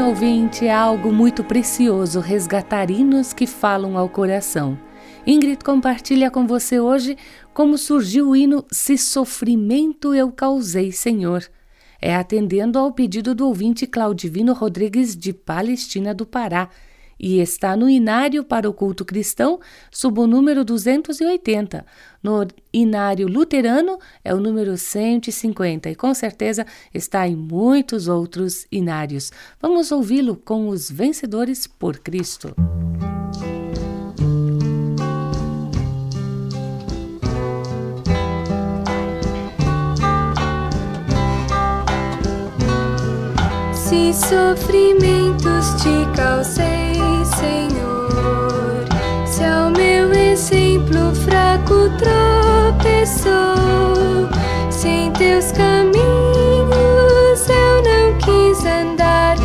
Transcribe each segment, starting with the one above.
Ouvinte, é algo muito precioso resgatar hinos que falam ao coração. Ingrid compartilha com você hoje como surgiu o hino Se Sofrimento Eu Causei, Senhor. É atendendo ao pedido do ouvinte Claudivino Rodrigues de Palestina do Pará e está no Inário para o Culto Cristão, sob o número 280. No Inário Luterano é o número 150 e com certeza está em muitos outros inários. Vamos ouvi-lo com os vencedores por Cristo. Se sofrimentos te causei, Senhor, se ao meu exemplo fraco tropeçou, sem teus caminhos eu não quis andar,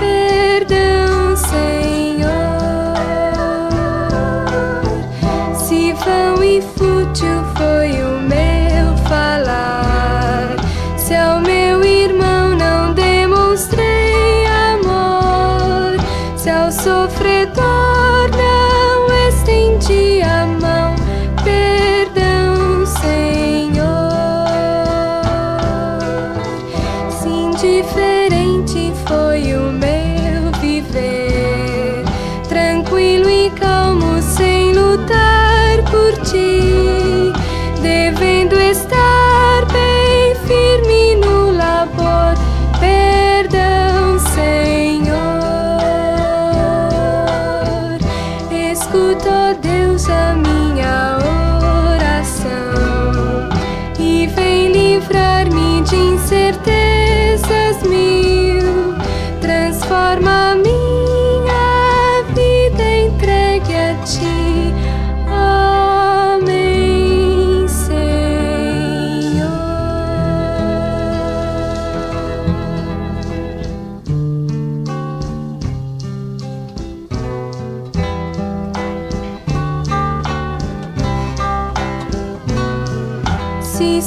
perdão, Senhor. Se vão e fútil foi o meu falar, se ao meu irmão não demonstrei sofredor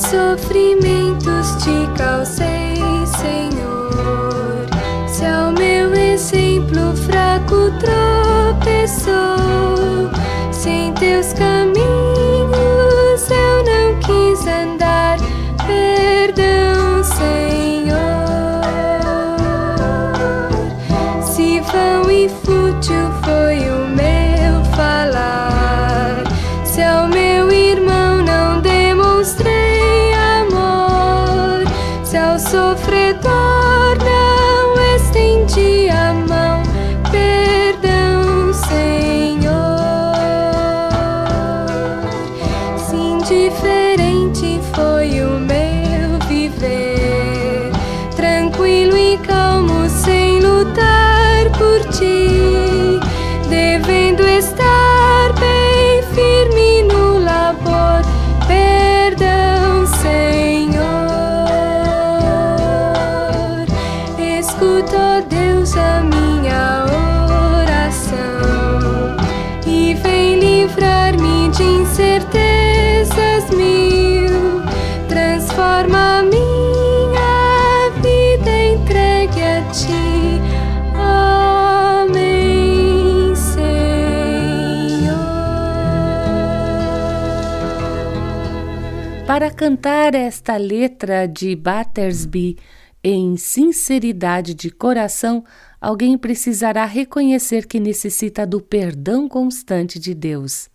sofrimentos te causei, Senhor, se ao meu exemplo fraco tropeçou, sem teus caminhos cantar esta letra de Battersby em sinceridade de coração, alguém precisará reconhecer que necessita do perdão constante de Deus.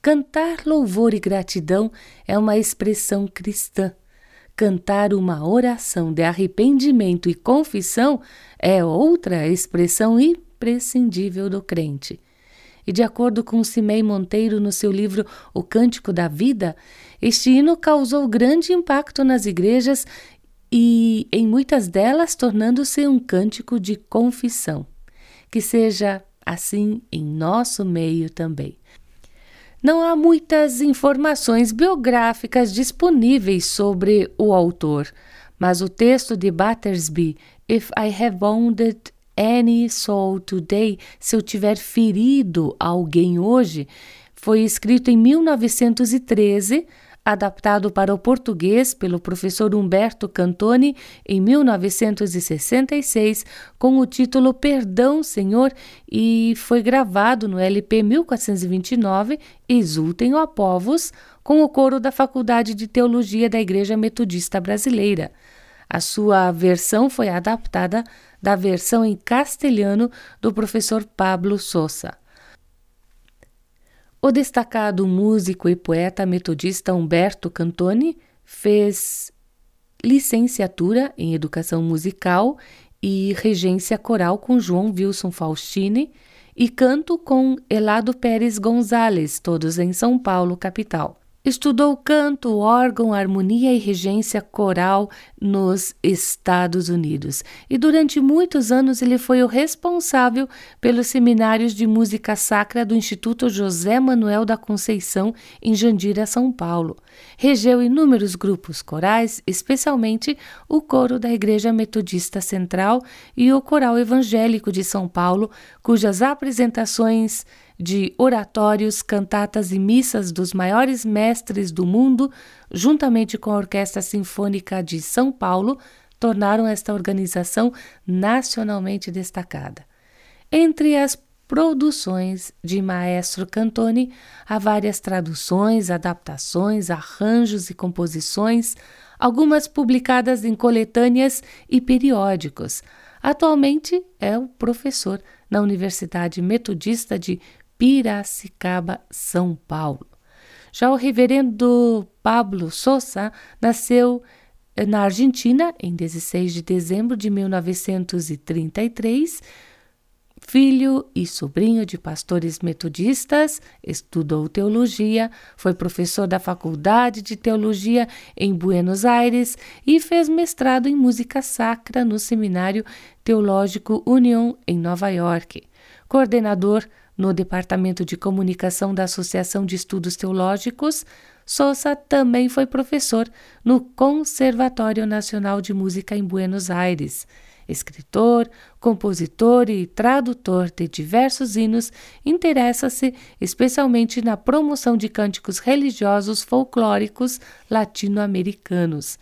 Cantar louvor e gratidão é uma expressão cristã. Cantar uma oração de arrependimento e confissão é outra expressão imprescindível do crente. E de acordo com Cimei Monteiro no seu livro O Cântico da Vida, este hino causou grande impacto nas igrejas e em muitas delas tornando-se um cântico de confissão. Que seja assim em nosso meio também. Não há muitas informações biográficas disponíveis sobre o autor, mas o texto de Battersby, If I Have Wounded Any Soul Today, se eu tiver ferido alguém hoje, foi escrito em 1913 adaptado para o português pelo professor Humberto Cantoni em 1966, com o título Perdão, Senhor, e foi gravado no LP 1429 Exultem, ó povos, com o coro da Faculdade de Teologia da Igreja Metodista Brasileira. A sua versão foi adaptada da versão em castelhano do professor Pablo Sousa. O destacado músico e poeta metodista Humberto Cantoni fez licenciatura em Educação Musical e Regência Coral com João Wilson Faustini e canto com Elado Pérez Gonzalez, todos em São Paulo, capital. Estudou canto, órgão, harmonia e regência coral nos Estados Unidos. E durante muitos anos ele foi o responsável pelos seminários de música sacra do Instituto José Manuel da Conceição, em Jandira, São Paulo. Regeu inúmeros grupos corais, especialmente o coro da Igreja Metodista Central e o Coral Evangélico de São Paulo, cujas apresentações de oratórios, cantatas e missas dos maiores mestres do mundo, juntamente com a Orquestra Sinfônica de São Paulo, tornaram esta organização nacionalmente destacada. Entre as produções de Maestro Cantoni, há várias traduções, adaptações, arranjos e composições, algumas publicadas em coletâneas e periódicos. Atualmente é o professor na Universidade Metodista de Piracicaba, São Paulo. Já o reverendo Pablo Sousa nasceu eh, na Argentina em 16 de dezembro de 1933. Filho e sobrinho de pastores metodistas, estudou teologia, foi professor da Faculdade de Teologia em Buenos Aires e fez mestrado em música sacra no Seminário Teológico Union em Nova York. Coordenador no Departamento de Comunicação da Associação de Estudos Teológicos, Sousa também foi professor no Conservatório Nacional de Música em Buenos Aires. Escritor, compositor e tradutor de diversos hinos, interessa-se especialmente na promoção de cânticos religiosos folclóricos latino-americanos.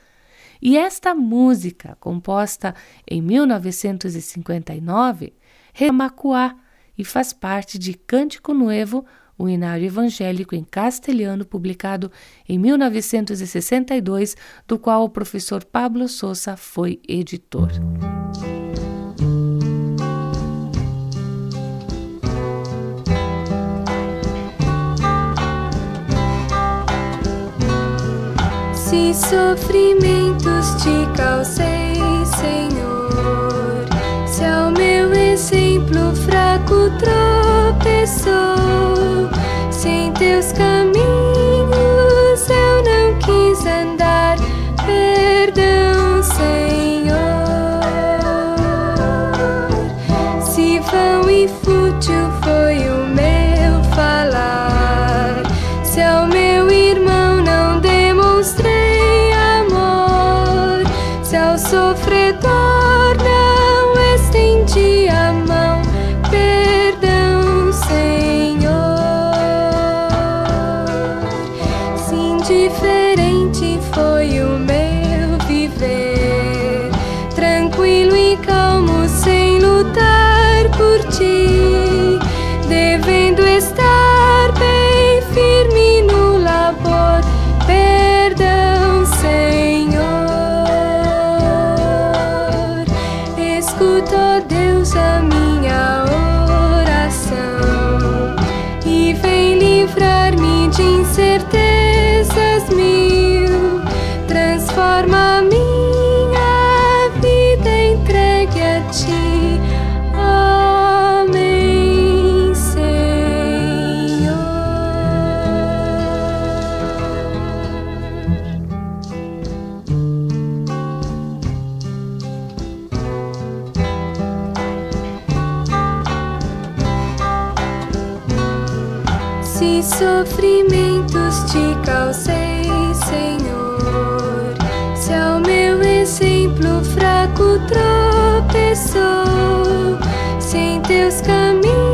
E esta música, composta em 1959, Remacuá, e faz parte de Cântico Novo, o hinário evangélico em castelhano publicado em 1962, do qual o professor Pablo Sousa foi editor. Se sofrimentos te causei, Senhor, exemplo fraco tropeçou, sem teus caminhos Se indiferente foi o meu viver, tranquilo e calmo sem lutar por ti, devendo estar bem firme no labor, perdão, Senhor. Escuta, Deus, a minha oração. E vem livrar-me de incertezas sofrimentos te causei, Senhor. Se ao meu exemplo fraco tropeçou, se em teus caminhos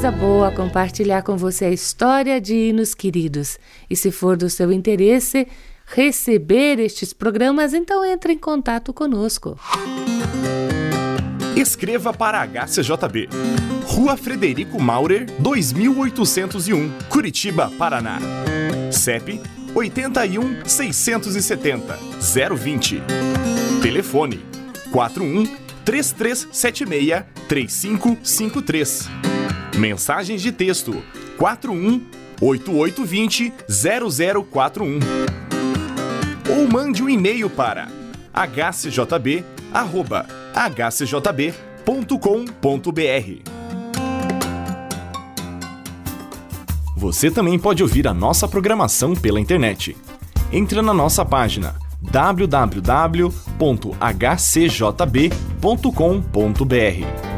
coisa boa compartilhar com você a história de hinos queridos. E se for do seu interesse receber estes programas, então entre em contato conosco. Escreva para a HCJB. Rua Frederico Maurer, 2801, Curitiba, Paraná. CEP 81 670 020. Telefone 41 3376 3553. Mensagens de texto 41 8820 0041. Ou mande um e-mail para hcjb@hcjb.com.br. Você também pode ouvir a nossa programação pela internet. Entre na nossa página www.hcjb.com.br